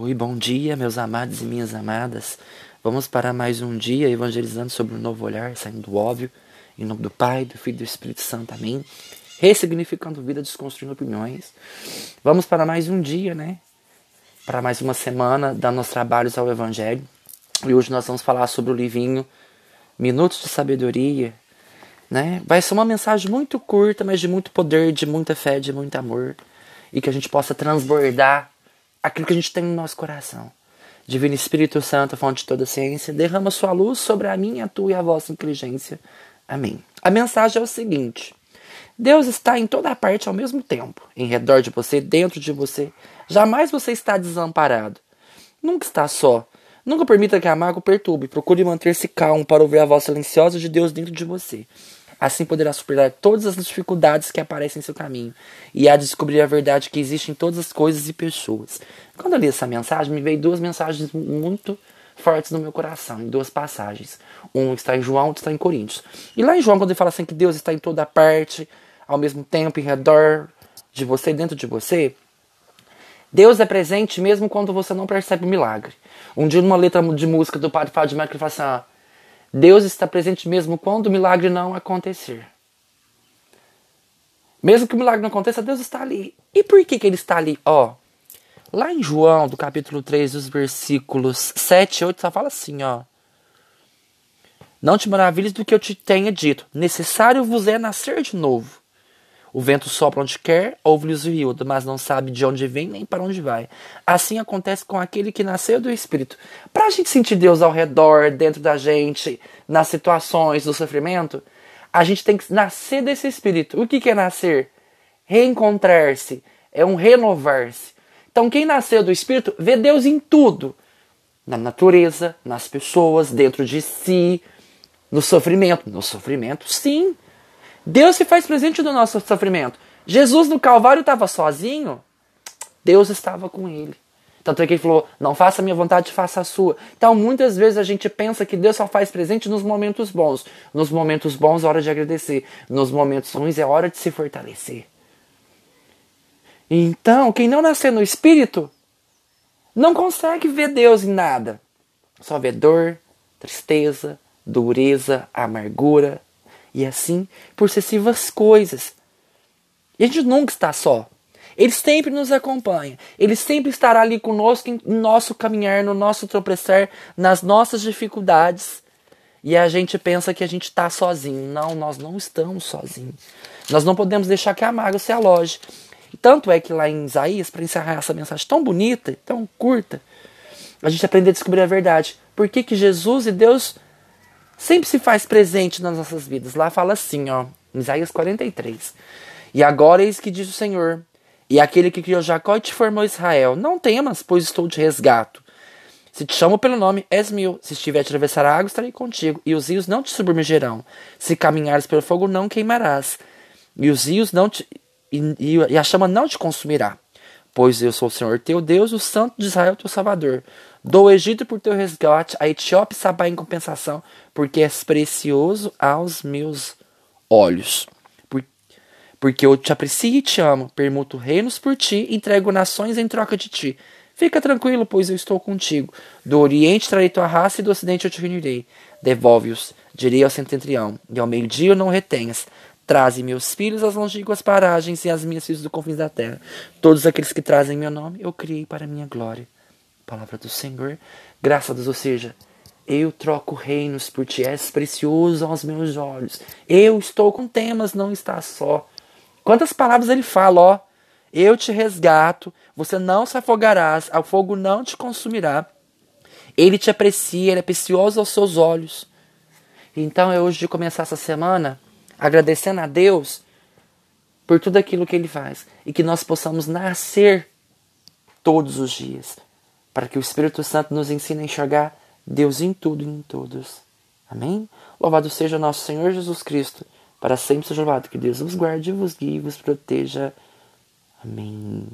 Oi, bom dia, meus amados e minhas amadas. Vamos para mais um dia evangelizando sobre um novo olhar, saindo do óbvio, em nome do Pai, do Filho e do Espírito Santo. Amém. Ressignificando vida, desconstruindo opiniões. Vamos para mais um dia, né? Para mais uma semana dando os trabalhos ao Evangelho. E hoje nós vamos falar sobre o livrinho Minutos de Sabedoria. Né? Vai ser uma mensagem muito curta, mas de muito poder, de muita fé, de muito amor. E que a gente possa transbordar aquilo que a gente tem no nosso coração. Divino Espírito Santo, fonte de toda ciência, derrama sua luz sobre a minha, a tua e a vossa inteligência. Amém. A mensagem é o seguinte: Deus está em toda parte ao mesmo tempo, em redor de você, dentro de você. Jamais você está desamparado. Nunca está só. Nunca permita que a mágoa perturbe. Procure manter-se calmo para ouvir a voz silenciosa de Deus dentro de você. Assim poderá superar todas as dificuldades que aparecem em seu caminho e a descobrir a verdade que existe em todas as coisas e pessoas. Quando eu li essa mensagem, me veio duas mensagens muito fortes no meu coração, em duas passagens. Um está em João, outro está em Coríntios. E lá em João, quando ele fala assim que Deus está em toda parte, ao mesmo tempo, em redor de você, dentro de você, Deus é presente mesmo quando você não percebe o milagre. Um dia, numa letra de música do Padre Fábio de Mello, ele fala assim: ah, Deus está presente mesmo quando o milagre não acontecer. Mesmo que o milagre não aconteça, Deus está ali. E por que, que ele está ali? Ó, lá em João, do capítulo 3, dos versículos 7 e 8, só fala assim, ó. Não te maravilhes do que eu te tenha dito. Necessário vos é nascer de novo. O vento sopra onde quer, ouve-lhes o rio, mas não sabe de onde vem nem para onde vai. Assim acontece com aquele que nasceu do Espírito. Para a gente sentir Deus ao redor, dentro da gente, nas situações do sofrimento, a gente tem que nascer desse Espírito. O que, que é nascer? Reencontrar-se, é um renovar-se. Então, quem nasceu do Espírito vê Deus em tudo: na natureza, nas pessoas, dentro de si, no sofrimento. No sofrimento, sim Deus se faz presente no nosso sofrimento. Jesus no Calvário estava sozinho, Deus estava com ele. Tanto é que ele falou: Não faça a minha vontade, faça a sua. Então, muitas vezes a gente pensa que Deus só faz presente nos momentos bons. Nos momentos bons é hora de agradecer. Nos momentos ruins é hora de se fortalecer. Então, quem não nascer no espírito não consegue ver Deus em nada. Só vê dor, tristeza, dureza, amargura, e assim por sucessivas coisas. E a gente nunca está só. Ele sempre nos acompanha. Ele sempre estará ali conosco em nosso caminhar, no nosso tropeçar, nas nossas dificuldades. E a gente pensa que a gente está sozinho. Não, nós não estamos sozinhos. Nós não podemos deixar que a mágoa se aloje. Tanto é que lá em Isaías, para encerrar essa mensagem tão bonita, tão curta, a gente aprende a descobrir a verdade. Por que, que Jesus e Deus sempre se faz presente nas nossas vidas. Lá fala assim, ó, Isaías 43. E agora eis que diz o Senhor, e aquele que criou Jacó e te formou Israel, não temas, pois estou de resgato. Se te chamo pelo nome, és meu. Se estiver a atravessar a água, estarei contigo. E os rios não te submergerão. Se caminhares pelo fogo, não queimarás. E os rios não te. E, e a chama não te consumirá. Pois eu sou o Senhor teu Deus, o Santo de Israel, teu Salvador. Dou o Egito por teu resgate, a Etiópia e Sabá em compensação, porque és precioso aos meus olhos. Por, porque eu te aprecio e te amo, permuto reinos por ti, entrego nações em troca de ti. Fica tranquilo, pois eu estou contigo. Do Oriente trarei tua raça e do Ocidente eu te reunirei. Devolve-os, direi ao setentrião, e ao meio-dia não retenhas. Traze meus filhos às longínquas paragens e as minhas filhas do confins da terra. Todos aqueles que trazem meu nome, eu criei para minha glória. Palavra do Senhor. Graças a Deus, ou seja, eu troco reinos por ti, és precioso aos meus olhos. Eu estou com temas, não está só. Quantas palavras ele fala, ó. Eu te resgato, você não se afogarás, o fogo não te consumirá. Ele te aprecia, ele é precioso aos seus olhos. Então é hoje de começar essa semana agradecendo a Deus por tudo aquilo que ele faz e que nós possamos nascer todos os dias, para que o Espírito Santo nos ensine a enxergar Deus em tudo e em todos. Amém? Louvado seja nosso Senhor Jesus Cristo, para sempre seja louvado. Que Deus vos guarde, vos guie vos proteja. Amém.